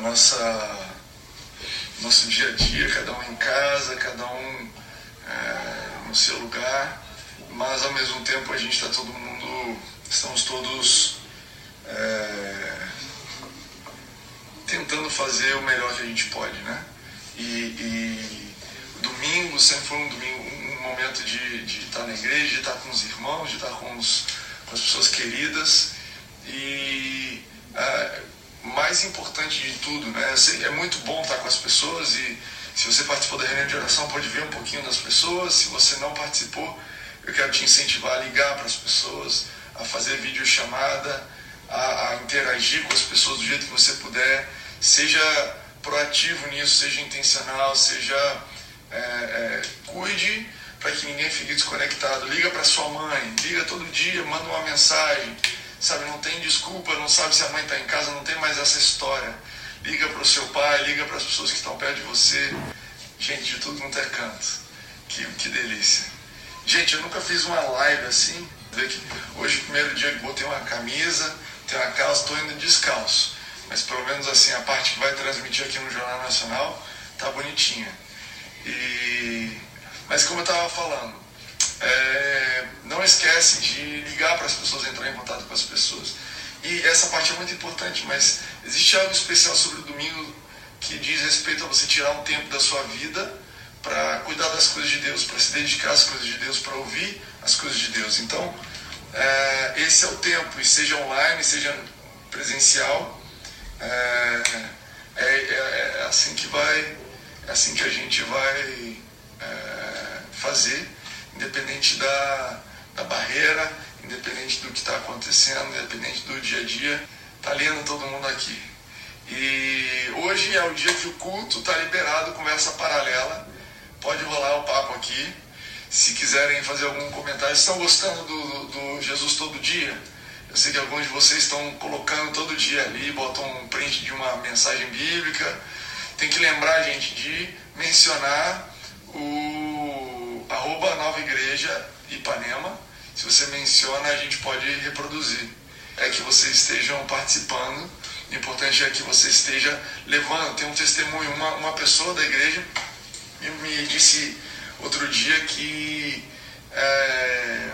nossa nosso dia a dia, cada um em casa, cada um é, no seu lugar, mas ao mesmo tempo a gente está todo mundo, estamos todos é, tentando fazer o melhor que a gente pode, né? E, e domingo sempre foi um domingo, um momento de, de estar na igreja, de estar com os irmãos, de estar com, os, com as pessoas queridas e é, mais importante de tudo, né? É muito bom estar com as pessoas e se você participou da reunião de oração pode ver um pouquinho das pessoas. Se você não participou, eu quero te incentivar a ligar para as pessoas, a fazer videochamada, a, a interagir com as pessoas do jeito que você puder. Seja proativo nisso, seja intencional, seja é, é, cuide para que ninguém fique desconectado. Liga para sua mãe, liga todo dia, manda uma mensagem sabe, não tem desculpa, não sabe se a mãe está em casa, não tem mais essa história. Liga para o seu pai, liga para as pessoas que estão perto de você. Gente, de tudo não é canto. Que, que delícia. Gente, eu nunca fiz uma live assim. Hoje, primeiro dia que botei uma camisa, tenho uma calça, estou indo descalço. Mas pelo menos assim, a parte que vai transmitir aqui no Jornal Nacional tá bonitinha. E... Mas como eu estava falando, é, não esquece de ligar para as pessoas, entrar em contato com as pessoas. E essa parte é muito importante, mas existe algo especial sobre o domingo que diz respeito a você tirar um tempo da sua vida para cuidar das coisas de Deus, para se dedicar às coisas de Deus, para ouvir as coisas de Deus. Então, é, esse é o tempo, e seja online, seja presencial, é, é, é, é assim que vai, é assim que a gente vai é, fazer independente da, da barreira, independente do que está acontecendo, independente do dia a dia, está lendo todo mundo aqui. E hoje é o dia que o culto está liberado, conversa paralela. Pode rolar o papo aqui. Se quiserem fazer algum comentário, estão gostando do, do Jesus todo dia? Eu sei que alguns de vocês estão colocando todo dia ali, botam um print de uma mensagem bíblica. Tem que lembrar, gente, de mencionar o arroba Nova Igreja Ipanema. Se você menciona, a gente pode reproduzir. É que vocês estejam participando. O importante é que você esteja levando. Tem um testemunho, uma, uma pessoa da igreja me, me disse outro dia que é,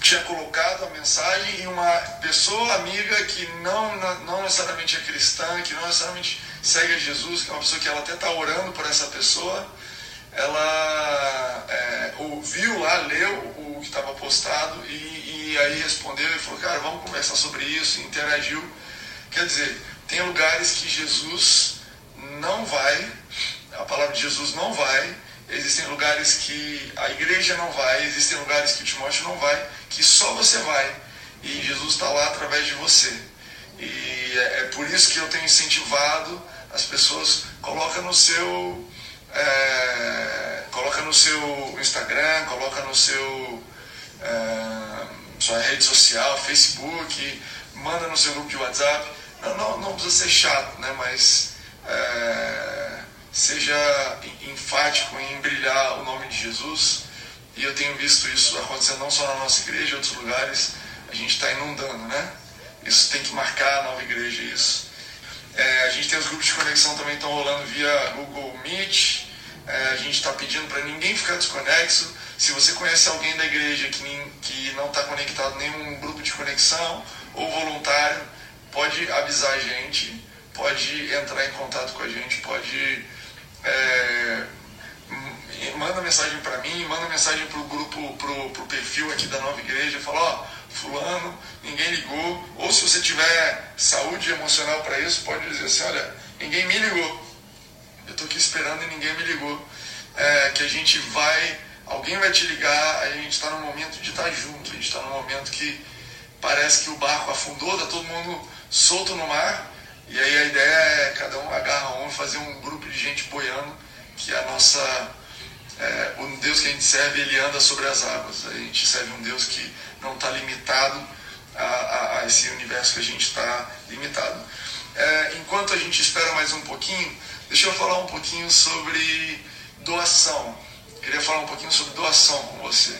tinha colocado a mensagem e uma pessoa amiga que não, não necessariamente é cristã, que não necessariamente segue a Jesus, que é uma pessoa que ela até está orando por essa pessoa, ela é, ouviu lá, leu o que estava postado e, e, aí respondeu e falou, cara, vamos conversar sobre isso, interagiu. Quer dizer, tem lugares que Jesus não vai, a palavra de Jesus não vai, existem lugares que a igreja não vai, existem lugares que o Timóteo não vai, que só você vai. E Jesus está lá através de você. E é, é por isso que eu tenho incentivado as pessoas, coloca no seu é, coloca no seu Instagram, coloca no seu é, sua rede social, Facebook, manda no seu grupo de WhatsApp. Não, não, não precisa ser chato, né? mas é, seja enfático em brilhar o nome de Jesus. E eu tenho visto isso acontecendo não só na nossa igreja, em outros lugares. A gente está inundando, né? Isso tem que marcar a nova igreja, isso. É, a gente tem os grupos de conexão também estão rolando via Google Meet. É, a gente está pedindo para ninguém ficar desconexo. Se você conhece alguém da igreja que, que não está conectado em nenhum grupo de conexão ou voluntário, pode avisar a gente, pode entrar em contato com a gente, pode. É, manda mensagem para mim, manda mensagem para o grupo, para o perfil aqui da nova igreja, fala, ó, fulano, ninguém ligou. Ou se você tiver saúde emocional para isso, pode dizer assim, olha, ninguém me ligou. Eu estou aqui esperando e ninguém me ligou. É, que a gente vai, alguém vai te ligar, a gente está no momento de estar tá junto, a gente está no momento que parece que o barco afundou, está todo mundo solto no mar, e aí a ideia é cada um agarra um e fazer um grupo de gente boiando, que a nossa. O Deus que a gente serve, ele anda sobre as águas. A gente serve um Deus que não está limitado a, a, a, esse universo que a gente está limitado. É, enquanto a gente espera mais um pouquinho, deixa eu falar um pouquinho sobre doação. Queria falar um pouquinho sobre doação com você.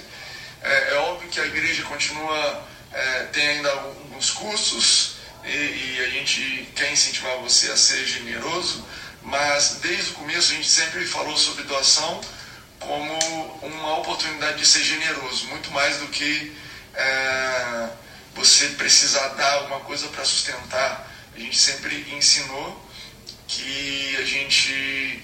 É, é óbvio que a igreja continua, é, tem ainda alguns custos, e, e a gente quer incentivar você a ser generoso, mas desde o começo a gente sempre falou sobre doação como uma oportunidade de ser generoso, muito mais do que é, você precisar dar alguma coisa para sustentar. A gente sempre ensinou que a gente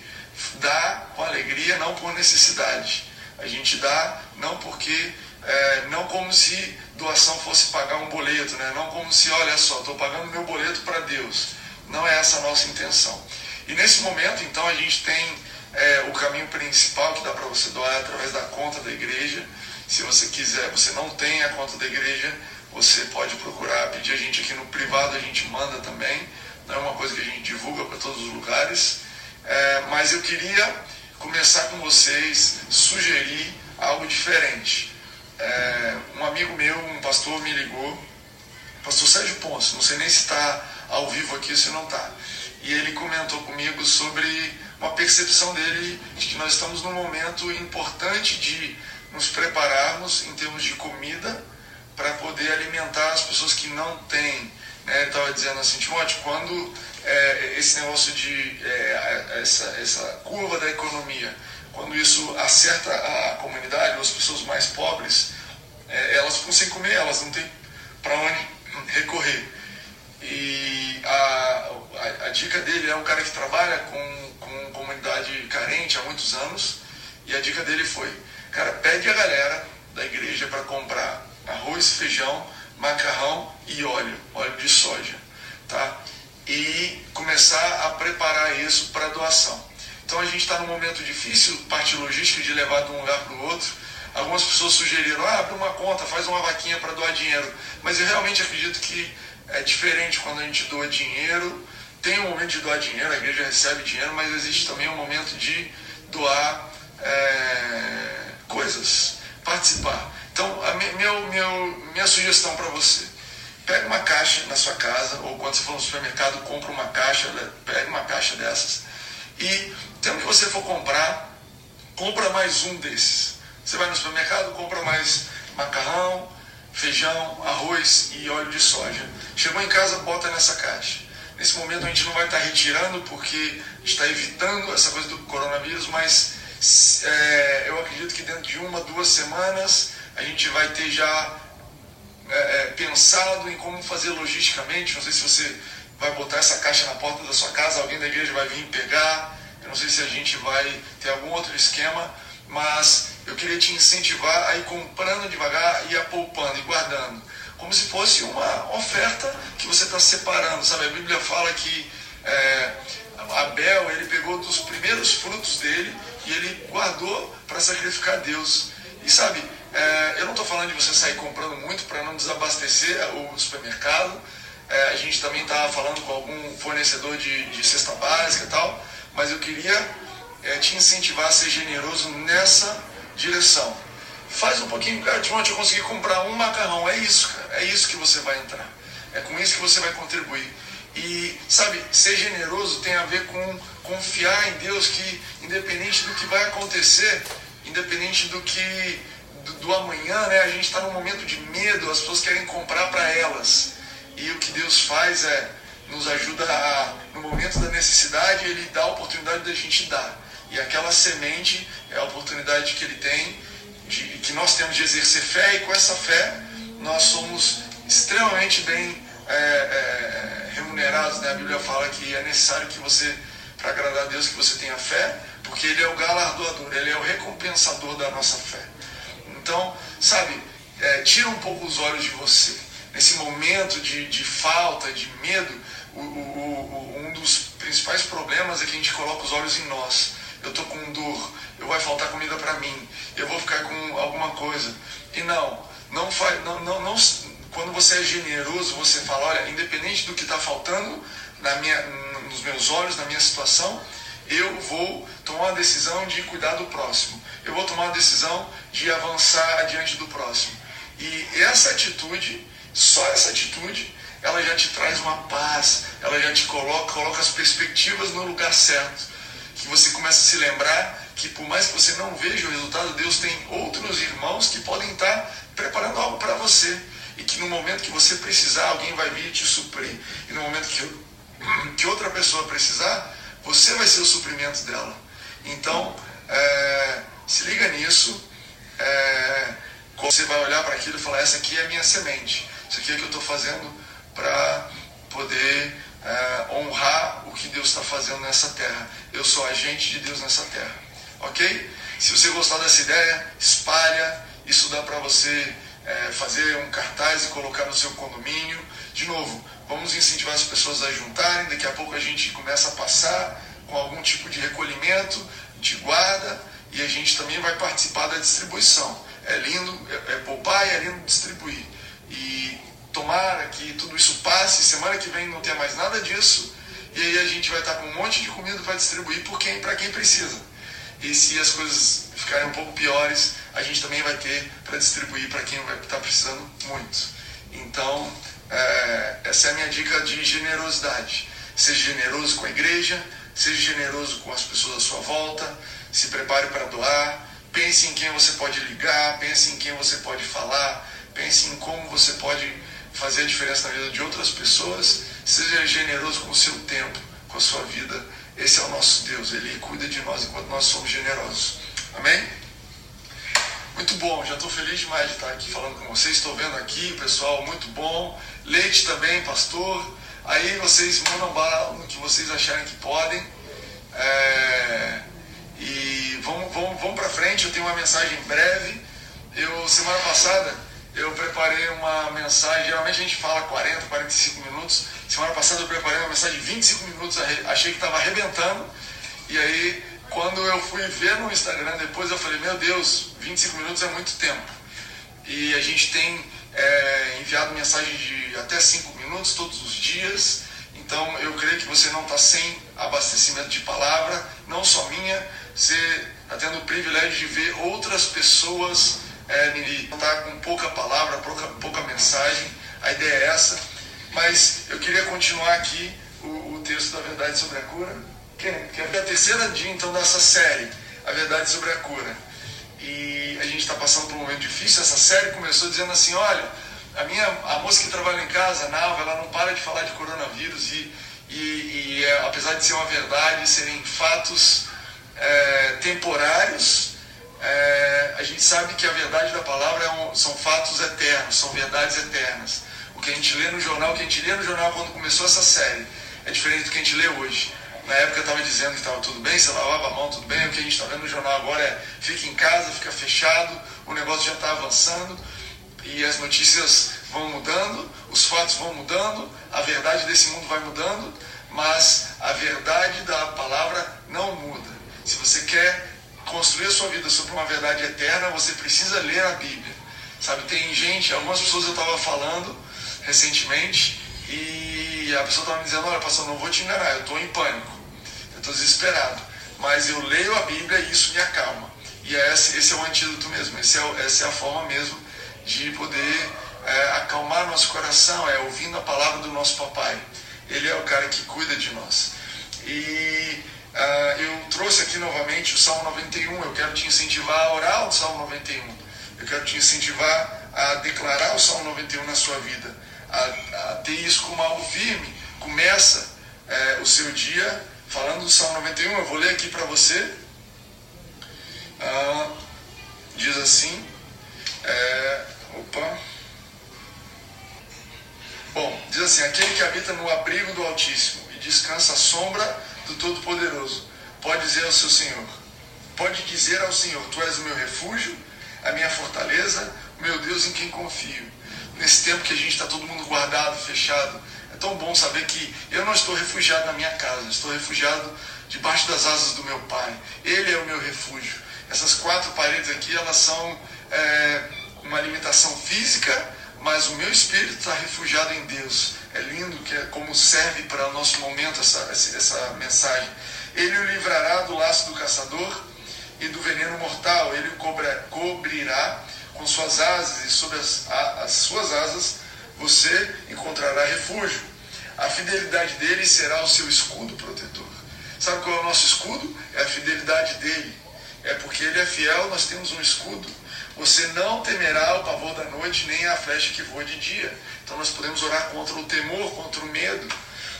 dá com alegria, não por necessidade. A gente dá não porque, é, não como se doação fosse pagar um boleto, né? não como se, olha só, estou pagando meu boleto para Deus. Não é essa a nossa intenção. E nesse momento, então, a gente tem é, o caminho principal que dá para você doar através da conta da igreja. Se você quiser, você não tem a conta da igreja, você pode procurar, pedir a gente aqui no privado, a gente manda também. Não é uma coisa que a gente divulga para todos os lugares. É, mas eu queria começar com vocês, sugerir algo diferente. É, um amigo meu, um pastor, me ligou, pastor Sérgio Ponce, não sei nem se está ao vivo aqui ou se não está. E ele comentou comigo sobre uma percepção dele de que nós estamos num momento importante de nos prepararmos em termos de comida para poder alimentar as pessoas que não têm. Né? Estava dizendo assim, Timóteo, quando é, esse negócio de é, essa, essa curva da economia, quando isso acerta a comunidade, as pessoas mais pobres, é, elas ficam sem comer, elas não têm para onde recorrer. E a, a, a, dica dele é um cara que trabalha com comunidade carente há muitos anos, e a dica dele foi, cara, pede a galera da igreja para comprar arroz, feijão, macarrão e óleo, óleo de soja, tá? E começar a preparar isso para doação. Então a gente está num momento difícil, parte logística de levar de um lugar para o outro. Algumas pessoas sugeriram, ah, abre uma conta, faz uma vaquinha para doar dinheiro. Mas eu realmente acredito que é diferente quando a gente doa dinheiro. Tem um momento de doar dinheiro, a igreja recebe dinheiro, mas existe também um momento de doar é, coisas, participar. Então, a meu, meu, minha sugestão para você, pega uma caixa na sua casa, ou quando você for no supermercado, compra uma caixa, pega uma caixa dessas, e sempre que você for comprar, compra mais um desses. Você vai no supermercado, compra mais macarrão, feijão, arroz e óleo de soja. Chegou em casa, bota nessa caixa. Nesse momento a gente não vai estar retirando porque está evitando essa coisa do coronavírus, mas é, eu acredito que dentro de uma, duas semanas a gente vai ter já é, é, pensado em como fazer logisticamente. Não sei se você vai botar essa caixa na porta da sua casa, alguém da igreja vai vir pegar. Eu não sei se a gente vai ter algum outro esquema, mas eu queria te incentivar a ir comprando devagar e a poupando e guardando. Como se fosse uma oferta que você está separando. Sabe, a Bíblia fala que é, Abel ele pegou dos primeiros frutos dele e ele guardou para sacrificar a Deus. E sabe, é, eu não estou falando de você sair comprando muito para não desabastecer o supermercado. É, a gente também estava falando com algum fornecedor de, de cesta básica e tal, mas eu queria é, te incentivar a ser generoso nessa direção. Faz um pouquinho, cara, Timóteo, eu consegui comprar um macarrão, é isso, cara, é isso que você vai entrar. É com isso que você vai contribuir. E, sabe, ser generoso tem a ver com confiar em Deus que, independente do que vai acontecer, independente do que do, do amanhã, né, a gente está num momento de medo, as pessoas querem comprar para elas. E o que Deus faz é nos ajuda a, no momento da necessidade, Ele dá a oportunidade da gente dar. E aquela semente é a oportunidade que Ele tem, de, que nós temos de exercer fé, e com essa fé nós somos extremamente bem é, é, remunerados. Né? A Bíblia fala que é necessário que você, para agradar a Deus, que você tenha fé, porque Ele é o galardoador, Ele é o recompensador da nossa fé. Então, sabe, é, tira um pouco os olhos de você. Nesse momento de, de falta, de medo, o, o, o, um dos principais problemas é que a gente coloca os olhos em nós. Eu estou com dor, eu vai faltar comida para mim, eu vou ficar com alguma coisa. E não, não faz, não, não, não, quando você é generoso, você fala, olha, independente do que está faltando na minha, nos meus olhos, na minha situação, eu vou tomar a decisão de cuidar do próximo. Eu vou tomar a decisão de avançar adiante do próximo. E essa atitude, só essa atitude, ela já te traz uma paz, ela já te coloca, coloca as perspectivas no lugar certo. Que você começa a se lembrar que por mais que você não veja o resultado, Deus tem outros irmãos que podem estar preparando algo para você. e que no momento que você precisar, alguém vai vir te suprir. E no momento que, que outra pessoa precisar, você vai ser o suprimento dela. Então, é, se liga nisso. É, você vai olhar para aquilo e falar: essa aqui é a minha semente. Isso aqui é o que eu estou fazendo para poder é, honrar que Deus está fazendo nessa terra. Eu sou agente de Deus nessa terra. Ok? Se você gostar dessa ideia, espalha. Isso dá para você é, fazer um cartaz e colocar no seu condomínio. De novo, vamos incentivar as pessoas a juntarem. Daqui a pouco a gente começa a passar com algum tipo de recolhimento, de guarda e a gente também vai participar da distribuição. É lindo é, é poupar e é lindo distribuir. E tomara que tudo isso passe, semana que vem não tenha mais nada disso, e aí a gente vai estar com um monte de comida para distribuir por quem, para quem precisa. E se as coisas ficarem um pouco piores, a gente também vai ter para distribuir para quem vai estar precisando muito. Então, é, essa é a minha dica de generosidade. Seja generoso com a igreja, seja generoso com as pessoas à sua volta, se prepare para doar, pense em quem você pode ligar, pense em quem você pode falar, pense em como você pode fazer a diferença na vida de outras pessoas, seja generoso com o seu tempo, com a sua vida. Esse é o nosso Deus, Ele cuida de nós enquanto nós somos generosos. Amém? Muito bom, já estou feliz demais de estar aqui falando com vocês. Estou vendo aqui, pessoal, muito bom. Leite também, pastor. Aí vocês mandam bala no que vocês acharem que podem. É... E vamos, vamos, vamos para frente, eu tenho uma mensagem breve. Eu, semana passada, eu preparei uma mensagem, geralmente a gente fala 40, 45 minutos. Semana passada eu preparei uma mensagem de 25 minutos, achei que estava arrebentando. E aí, quando eu fui ver no Instagram depois, eu falei, meu Deus, 25 minutos é muito tempo. E a gente tem é, enviado mensagens de até 5 minutos todos os dias. Então eu creio que você não está sem abastecimento de palavra, não só minha, você está tendo o privilégio de ver outras pessoas é, tá com pouca palavra, pouca, pouca mensagem. A ideia é essa. Mas eu queria continuar aqui o, o texto da verdade sobre a cura, que, que é a terceira dia então dessa série, a verdade sobre a cura. E a gente está passando por um momento difícil. Essa série começou dizendo assim, olha, a minha a moça que trabalha em casa, a Nava, ela não para de falar de coronavírus e, e, e é, apesar de ser uma verdade, serem fatos é, temporários, é, a gente sabe que a verdade da palavra é um, são fatos eternos, são verdades eternas. O que a gente lê no jornal, o que a gente lê no jornal quando começou essa série, é diferente do que a gente lê hoje. Na época estava dizendo que estava tudo bem, você lavava a mão, tudo bem. O que a gente está vendo no jornal agora é fica em casa, fica fechado, o negócio já está avançando e as notícias vão mudando, os fatos vão mudando, a verdade desse mundo vai mudando, mas a verdade da palavra não muda. Se você quer construir a sua vida sobre uma verdade eterna, você precisa ler a Bíblia. Sabe, tem gente, algumas pessoas eu estava falando recentemente e a pessoa estava me dizendo, olha pastor, não vou te enganar, eu estou em pânico, eu estou desesperado. Mas eu leio a Bíblia e isso me acalma. E esse, esse é o antídoto mesmo, é, essa é a forma mesmo de poder é, acalmar nosso coração, é ouvindo a palavra do nosso papai. Ele é o cara que cuida de nós. E uh, eu trouxe aqui novamente o Salmo 91. Eu quero te incentivar a orar o Salmo 91. Eu quero te incentivar a declarar o Salmo 91 na sua vida, a, a ter isso como algo firme. Começa é, o seu dia falando do Salmo 91. Eu vou ler aqui para você. Uh, diz assim. É, opa. Bom, diz assim: aquele que habita no abrigo do Altíssimo e descansa à sombra do Todo-Poderoso, pode dizer ao seu Senhor, pode dizer ao Senhor: Tu és o meu refúgio, a minha fortaleza, o meu Deus em quem confio. Nesse tempo que a gente está todo mundo guardado, fechado, é tão bom saber que eu não estou refugiado na minha casa, estou refugiado debaixo das asas do meu Pai. Ele é o meu refúgio. Essas quatro paredes aqui, elas são é, uma limitação física, mas o meu espírito está refugiado em Deus. É lindo que é como serve para o nosso momento essa, essa mensagem. Ele o livrará do laço do caçador e do veneno mortal. Ele o cobra, cobrirá com suas asas e sob as, as suas asas você encontrará refúgio. A fidelidade dele será o seu escudo protetor. Sabe qual é o nosso escudo? É a fidelidade dele. É porque ele é fiel, nós temos um escudo Você não temerá o pavor da noite, nem a flecha que voa de dia. Então nós podemos orar contra o temor, contra o medo,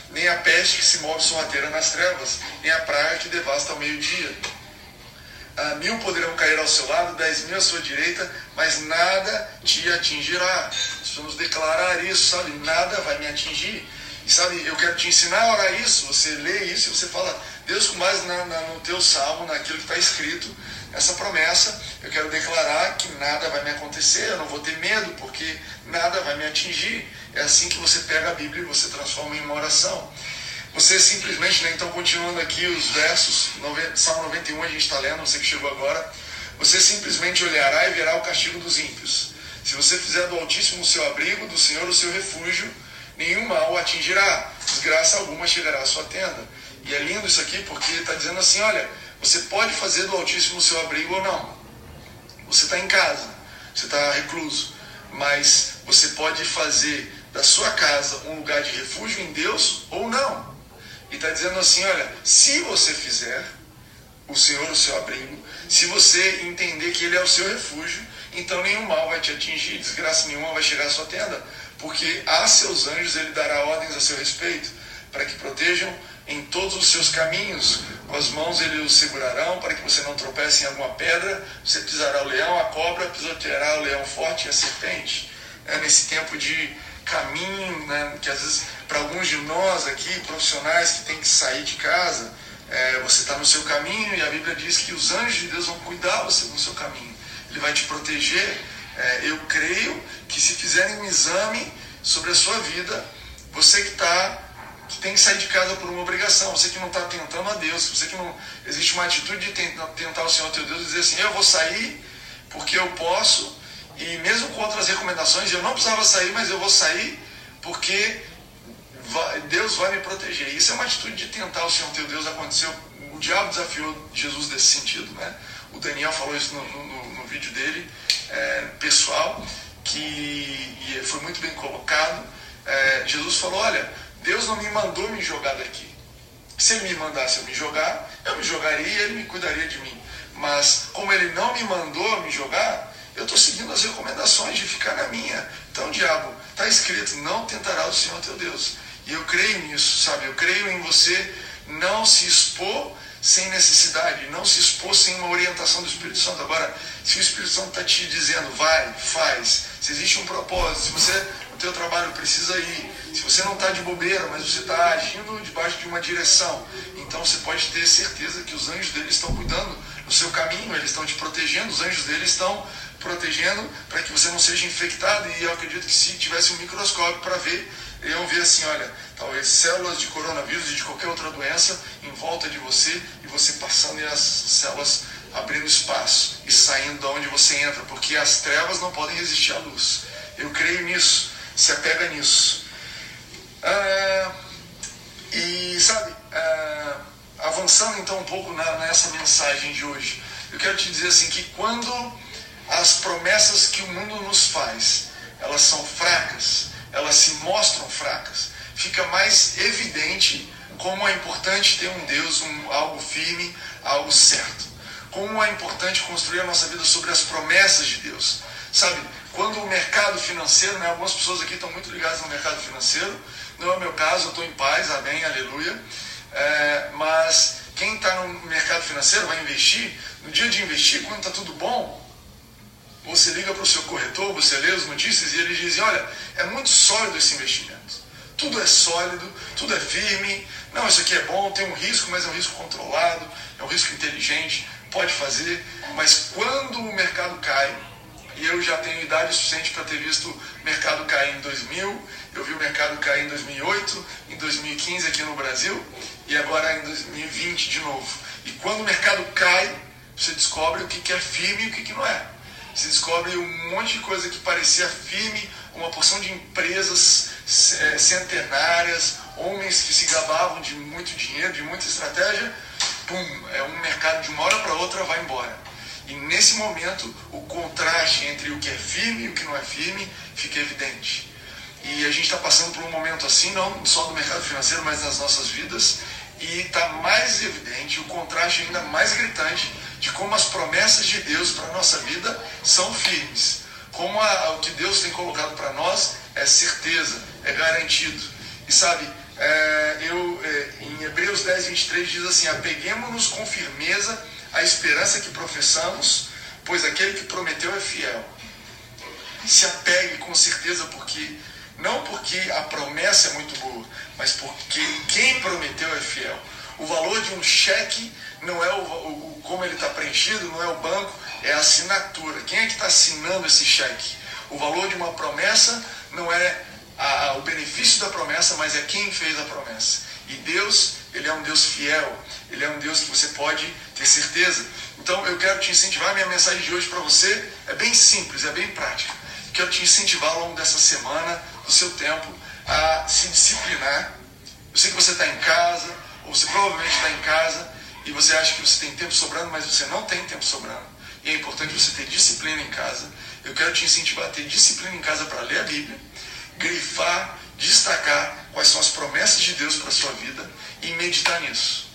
nem a peste que se move sorrateira nas trevas, nem a praga que devasta ao meio-dia. Ah, mil poderão cair ao seu lado, dez mil à sua direita, mas nada te atingirá. Precisamos declarar isso, sabe? Nada vai me atingir. E sabe, eu quero te ensinar a orar isso. Você lê isso e você fala, Deus, com base na, na, no teu salmo, naquilo que está escrito, essa promessa, eu quero declarar que nada vai me acontecer, eu não vou ter medo, porque nada vai me atingir. É assim que você pega a Bíblia e você transforma em uma oração. Você simplesmente, né, então continuando aqui os versos, Salmo 91 a gente está lendo, você que chegou agora, você simplesmente olhará e verá o castigo dos ímpios. Se você fizer do Altíssimo o seu abrigo, do Senhor o seu refúgio, nenhum mal o atingirá, desgraça alguma chegará à sua tenda. E é lindo isso aqui porque está dizendo assim: olha, você pode fazer do Altíssimo seu abrigo ou não. Você está em casa, você está recluso, mas você pode fazer da sua casa um lugar de refúgio em Deus ou não. E está dizendo assim: olha, se você fizer o Senhor o seu abrigo, se você entender que Ele é o seu refúgio, então nenhum mal vai te atingir, desgraça nenhuma vai chegar à sua tenda, porque a seus anjos Ele dará ordens a seu respeito, para que protejam em todos os seus caminhos. Com as mãos ele os segurarão, para que você não tropece em alguma pedra. Você pisará o leão, a cobra, pisoteará o leão forte e a serpente. É nesse tempo de caminho, né, que às vezes para alguns de nós aqui, profissionais que têm que sair de casa, é, você está no seu caminho e a Bíblia diz que os anjos de Deus vão cuidar você no seu caminho. Ele vai te proteger. É, eu creio que se fizerem um exame sobre a sua vida, você que está que tem que sair de casa por uma obrigação, você que não está tentando a Deus, você que não. Existe uma atitude de tentar o Senhor teu Deus e dizer assim, eu vou sair porque eu posso, e mesmo com outras recomendações, eu não precisava sair, mas eu vou sair porque Deus vai me proteger. Isso é uma atitude de tentar o Senhor teu Deus. Aconteceu, o diabo desafiou Jesus nesse sentido, né? O Daniel falou isso no, no, no vídeo dele, é, pessoal, que foi muito bem colocado. É, Jesus falou: Olha, Deus não me mandou me jogar daqui. Se ele me mandasse eu me jogar, eu me jogaria e ele me cuidaria de mim. Mas como ele não me mandou me jogar, eu estou seguindo as recomendações de ficar na minha. Então, diabo, está escrito: não tentará o Senhor teu Deus. E eu creio nisso, sabe? Eu creio em você não se expor sem necessidade, não se expor sem uma orientação do Espírito Santo. Agora, se o Espírito Santo está te dizendo, vai, faz, se existe um propósito, se você no teu trabalho precisa ir, se você não está de bobeira, mas você está agindo debaixo de uma direção, então você pode ter certeza que os anjos dele estão cuidando no seu caminho, eles estão te protegendo, os anjos dele estão protegendo para que você não seja infectado. E eu acredito que se tivesse um microscópio para ver, iam ver assim, olha, talvez células de coronavírus e de qualquer outra doença em volta de você e você passando e as células abrindo espaço e saindo de onde você entra, porque as trevas não podem resistir à luz. Eu creio nisso, se apega nisso. Ah, e sabe, ah, avançando então um pouco na, nessa mensagem de hoje, eu quero te dizer assim que quando as promessas que o mundo nos faz, elas são fracas, elas se mostram fracas, fica mais evidente como é importante ter um Deus, um, algo firme, algo certo. Como é importante construir a nossa vida sobre as promessas de Deus. Sabe, quando o mercado financeiro, né, algumas pessoas aqui estão muito ligadas no mercado financeiro, não é o meu caso, eu estou em paz, amém, aleluia. É, mas quem está no mercado financeiro vai investir, no dia de investir, quando está tudo bom, você liga para o seu corretor, você lê as notícias e eles dizem, olha, é muito sólido esse investimento. Tudo é sólido, tudo é firme. Não, isso aqui é bom, tem um risco, mas é um risco controlado, é um risco inteligente, pode fazer. Mas quando o mercado cai, e eu já tenho idade suficiente para ter visto o mercado cair em 2000, eu vi o mercado cair em 2008, em 2015 aqui no Brasil, e agora em 2020 de novo. E quando o mercado cai, você descobre o que é firme e o que não é se descobre um monte de coisa que parecia firme, uma porção de empresas é, centenárias, homens que se gabavam de muito dinheiro, de muita estratégia, pum, é um mercado de uma hora para outra vai embora. E nesse momento, o contraste entre o que é firme e o que não é firme fica evidente. E a gente está passando por um momento assim, não só no mercado financeiro, mas nas nossas vidas, e está mais evidente, o contraste ainda mais gritante de como as promessas de Deus para a nossa vida são firmes. Como a, o que Deus tem colocado para nós é certeza, é garantido. E sabe, é, eu, é, em Hebreus 10, 23 diz assim: Apeguemos-nos com firmeza à esperança que professamos, pois aquele que prometeu é fiel. Se apegue com certeza, porque não porque a promessa é muito boa, mas porque quem prometeu é fiel. O valor de um cheque não é o, o como ele está preenchido, não é o banco, é a assinatura. Quem é que está assinando esse cheque? O valor de uma promessa não é a, o benefício da promessa, mas é quem fez a promessa. E Deus, Ele é um Deus fiel, Ele é um Deus que você pode ter certeza. Então eu quero te incentivar, minha mensagem de hoje para você é bem simples, é bem prática. Quero te incentivar ao longo dessa semana, do seu tempo, a se disciplinar. Eu sei que você está em casa, ou você provavelmente está em casa, e você acha que você tem tempo sobrando, mas você não tem tempo sobrando. E é importante você ter disciplina em casa. Eu quero te incentivar a ter disciplina em casa para ler a Bíblia, grifar, destacar quais são as promessas de Deus para a sua vida e meditar nisso.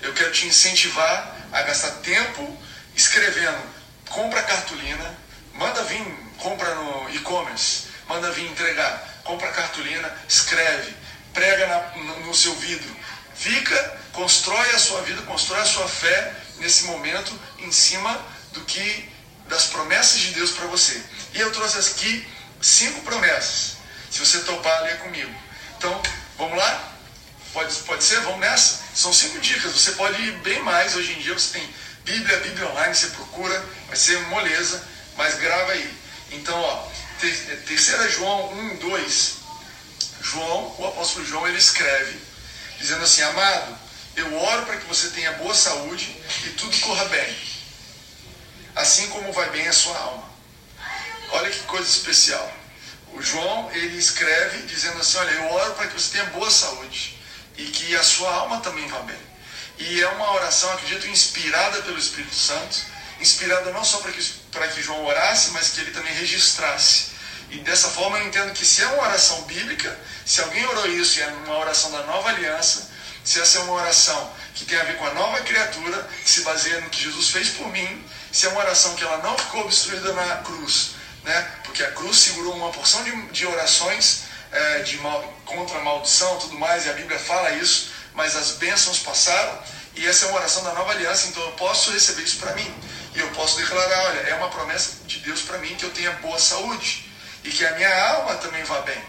Eu quero te incentivar a gastar tempo escrevendo. Compra cartolina, manda vir, compra no e-commerce, manda vir entregar, compra cartolina, escreve, prega na, no, no seu vidro. Fica, constrói a sua vida, constrói a sua fé nesse momento em cima do que das promessas de Deus para você. E eu trouxe aqui cinco promessas. Se você topar, ler comigo. Então, vamos lá? Pode, pode ser? Vamos nessa? São cinco dicas. Você pode ir bem mais. Hoje em dia você tem Bíblia, Bíblia online, você procura, vai ser moleza, mas grava aí. Então, ó, terceira João 1, 2. João, o apóstolo João, ele escreve, dizendo assim, amado, eu oro para que você tenha boa saúde e tudo corra bem, assim como vai bem a sua alma. Olha que coisa especial. O João, ele escreve dizendo assim, olha, eu oro para que você tenha boa saúde e que a sua alma também vá bem. E é uma oração, acredito, inspirada pelo Espírito Santo, inspirada não só para que, para que João orasse, mas que ele também registrasse. E dessa forma eu entendo que se é uma oração bíblica, se alguém orou isso e é uma oração da nova aliança, se essa é uma oração que tem a ver com a nova criatura, que se baseia no que Jesus fez por mim, se é uma oração que ela não ficou obstruída na cruz, né? porque a cruz segurou uma porção de, de orações é, de mal, contra a maldição tudo mais, e a Bíblia fala isso, mas as bênçãos passaram, e essa é uma oração da nova aliança, então eu posso receber isso para mim. E eu posso declarar, olha, é uma promessa de Deus para mim que eu tenha boa saúde e que a minha alma também vá bem.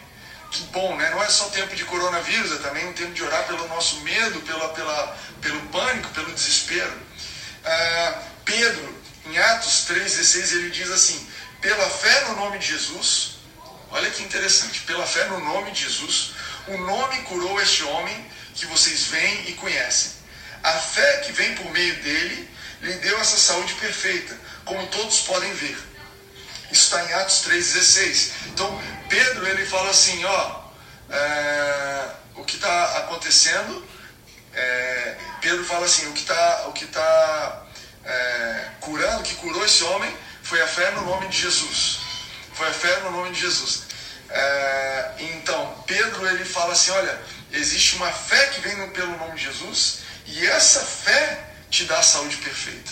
Que bom, né? Não é só tempo de coronavírus, é também um tempo de orar pelo nosso medo, pela, pela, pelo pânico, pelo desespero. Ah, Pedro, em Atos 3,16, ele diz assim: pela fé no nome de Jesus, olha que interessante, pela fé no nome de Jesus, o nome curou este homem que vocês veem e conhecem. A fé que vem por meio dele lhe deu essa saúde perfeita, como todos podem ver. Isso está em Atos 3,16. Então, Pedro ele fala assim: ó, é, o que está acontecendo, é, Pedro fala assim: o que está o que tá, é, curando, o que curou esse homem foi a fé no nome de Jesus. Foi a fé no nome de Jesus. É, então, Pedro ele fala assim: olha, existe uma fé que vem pelo nome de Jesus, e essa fé te dá a saúde perfeita.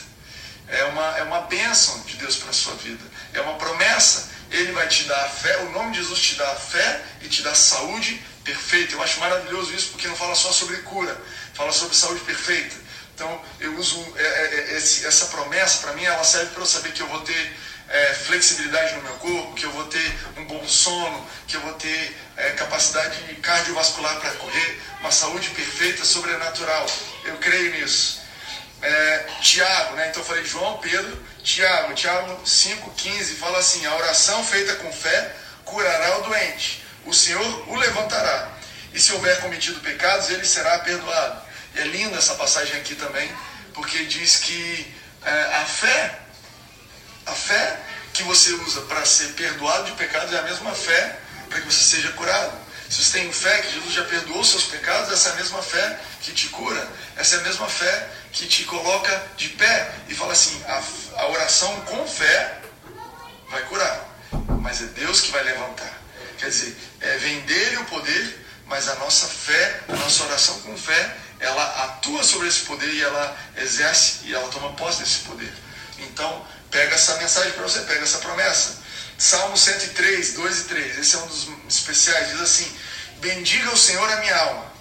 É uma, é uma bênção de Deus para a sua vida. É uma promessa. Ele vai te dar a fé, o nome de Jesus te dá a fé e te dá saúde perfeita. Eu acho maravilhoso isso porque não fala só sobre cura, fala sobre saúde perfeita. Então eu uso é, é, é esse, essa promessa, para mim, ela serve para eu saber que eu vou ter é, flexibilidade no meu corpo, que eu vou ter um bom sono, que eu vou ter é, capacidade cardiovascular para correr, uma saúde perfeita, sobrenatural. Eu creio nisso é, Tiago, né? Então eu falei João, Pedro, Tiago. Tiago 5,15 fala assim: a oração feita com fé curará o doente, o Senhor o levantará. E se houver cometido pecados, ele será perdoado. E é linda essa passagem aqui também, porque diz que é, a fé, a fé que você usa para ser perdoado de pecados é a mesma fé para que você seja curado. Se você tem fé que Jesus já perdoou seus pecados, essa é a mesma fé que te cura, essa é a mesma fé que te coloca de pé e fala assim: a, a oração com fé vai curar, mas é Deus que vai levantar. Quer dizer, é, vem dele o poder, mas a nossa fé, a nossa oração com fé, ela atua sobre esse poder e ela exerce e ela toma posse desse poder. Então, pega essa mensagem para você, pega essa promessa. Salmo 103, 2 e 3. Esse é um dos especiais. Diz assim: Bendiga o Senhor a minha alma.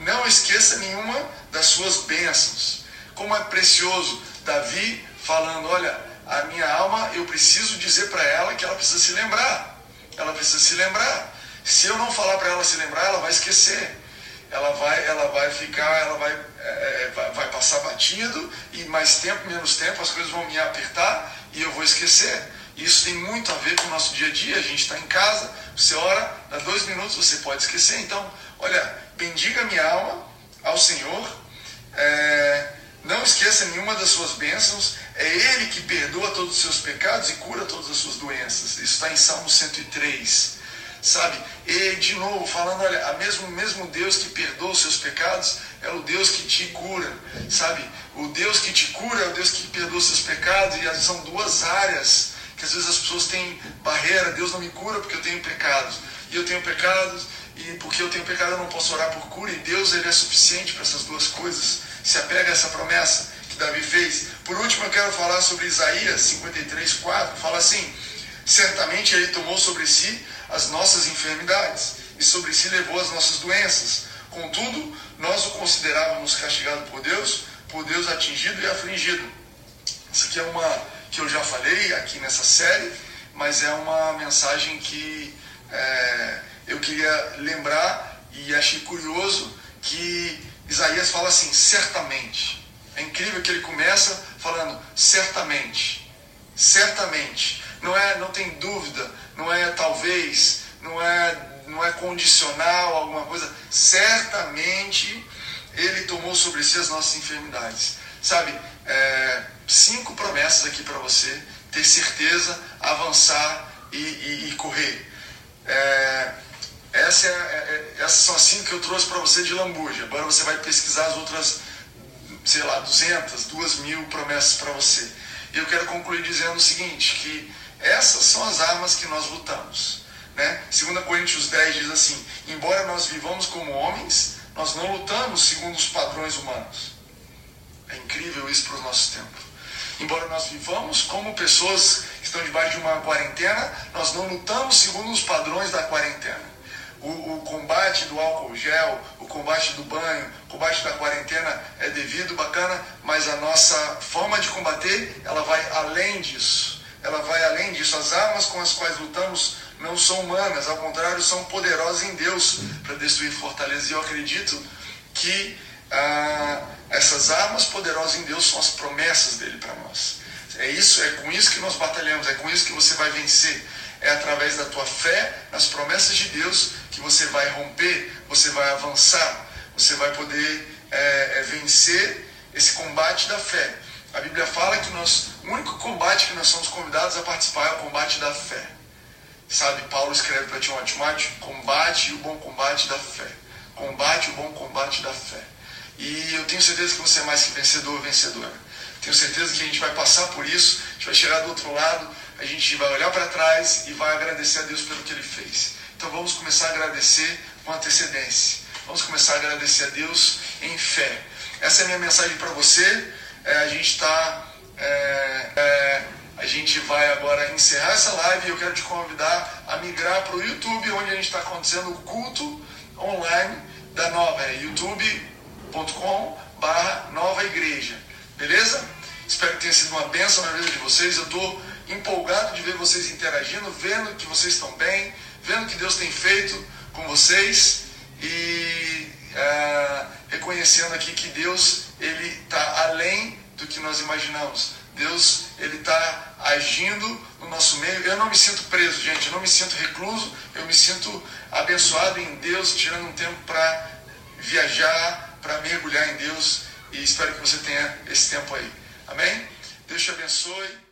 Não esqueça nenhuma das suas bênçãos. Como é precioso Davi falando: Olha, a minha alma, eu preciso dizer para ela que ela precisa se lembrar. Ela precisa se lembrar. Se eu não falar para ela se lembrar, ela vai esquecer. Ela vai, ela vai ficar, ela vai, é, vai, vai passar batido e mais tempo, menos tempo, as coisas vão me apertar e eu vou esquecer. Isso tem muito a ver com o nosso dia a dia. A gente está em casa, você ora, dá dois minutos, você pode esquecer. Então, olha, bendiga minha alma ao Senhor. É, não esqueça nenhuma das suas bênçãos. É Ele que perdoa todos os seus pecados e cura todas as suas doenças. Isso está em Salmo 103 sabe? E de novo, falando, olha, a mesmo, mesmo Deus que perdoa os seus pecados é o Deus que te cura, sabe? O Deus que te cura é o Deus que perdoa os seus pecados, e são duas áreas que às vezes as pessoas têm barreira, Deus não me cura porque eu tenho pecados, e eu tenho pecados, e porque eu tenho pecado eu não posso orar por cura, e Deus ele é suficiente para essas duas coisas. Se apega a essa promessa que Davi fez. Por último, eu quero falar sobre Isaías 53, 4, fala assim, certamente ele tomou sobre si as nossas enfermidades e sobre si levou as nossas doenças. Contudo, nós o considerávamos castigado por Deus, por Deus atingido e afligido. Isso aqui é uma que eu já falei aqui nessa série, mas é uma mensagem que é, eu queria lembrar e achei curioso que Isaías fala assim, certamente. É incrível que ele começa falando certamente, certamente. Não é, não tem dúvida, não é talvez, não é, não é condicional, alguma coisa. Certamente Ele tomou sobre si as nossas enfermidades. Sabe, é, cinco promessas aqui para você ter certeza, avançar e, e, e correr. É, essa é, é, é essas são as cinco que eu trouxe para você de lambuja. Agora você vai pesquisar as outras, sei lá, 200, 2 mil promessas para você. E eu quero concluir dizendo o seguinte, que essas são as armas que nós lutamos. Né? 2 Coríntios 10 diz assim: Embora nós vivamos como homens, nós não lutamos segundo os padrões humanos. É incrível isso para o nosso tempo. Embora nós vivamos como pessoas que estão debaixo de uma quarentena, nós não lutamos segundo os padrões da quarentena. O, o, combate do álcool gel, o combate do banho, o combate da quarentena é devido, bacana, mas a nossa forma de combater, ela vai além disso ela vai além disso. As armas com as quais lutamos não são humanas, ao contrário, são poderosas em Deus para destruir fortalezas. E eu acredito que essas armas poderosas em Deus são as promessas dele para nós. É isso, é com isso que nós batalhamos, é com isso que você vai vencer. É através da tua fé nas promessas de Deus que você vai romper, você vai avançar, você vai poder é, é, vencer esse combate da fé. A Bíblia fala que nós, o único combate que nós somos convidados a participar é o combate da fé. Sabe, Paulo escreve para Timóteo, combate o bom combate da fé. Combate o bom combate da fé. E eu tenho certeza que você é mais que vencedor ou vencedora. Tenho certeza que a gente vai passar por isso, a gente vai chegar do outro lado, a gente vai olhar para trás e vai agradecer a Deus pelo que Ele fez. Então vamos começar a agradecer com antecedência. Vamos começar a agradecer a Deus em fé. Essa é a minha mensagem para você é, a gente está. É, é, a gente vai agora encerrar essa live e eu quero te convidar a migrar para o YouTube, onde a gente está acontecendo o culto online da nova, é youtube.com barra nova igreja. Beleza? Espero que tenha sido uma bênção na vida de vocês. Eu estou empolgado de ver vocês interagindo, vendo que vocês estão bem, vendo que Deus tem feito com vocês e é, reconhecendo aqui que Deus ele está além do que nós imaginamos. Deus ele está agindo no nosso meio. Eu não me sinto preso, gente. Eu não me sinto recluso. Eu me sinto abençoado em Deus, tirando um tempo para viajar, para mergulhar em Deus. E espero que você tenha esse tempo aí. Amém? Deus te abençoe.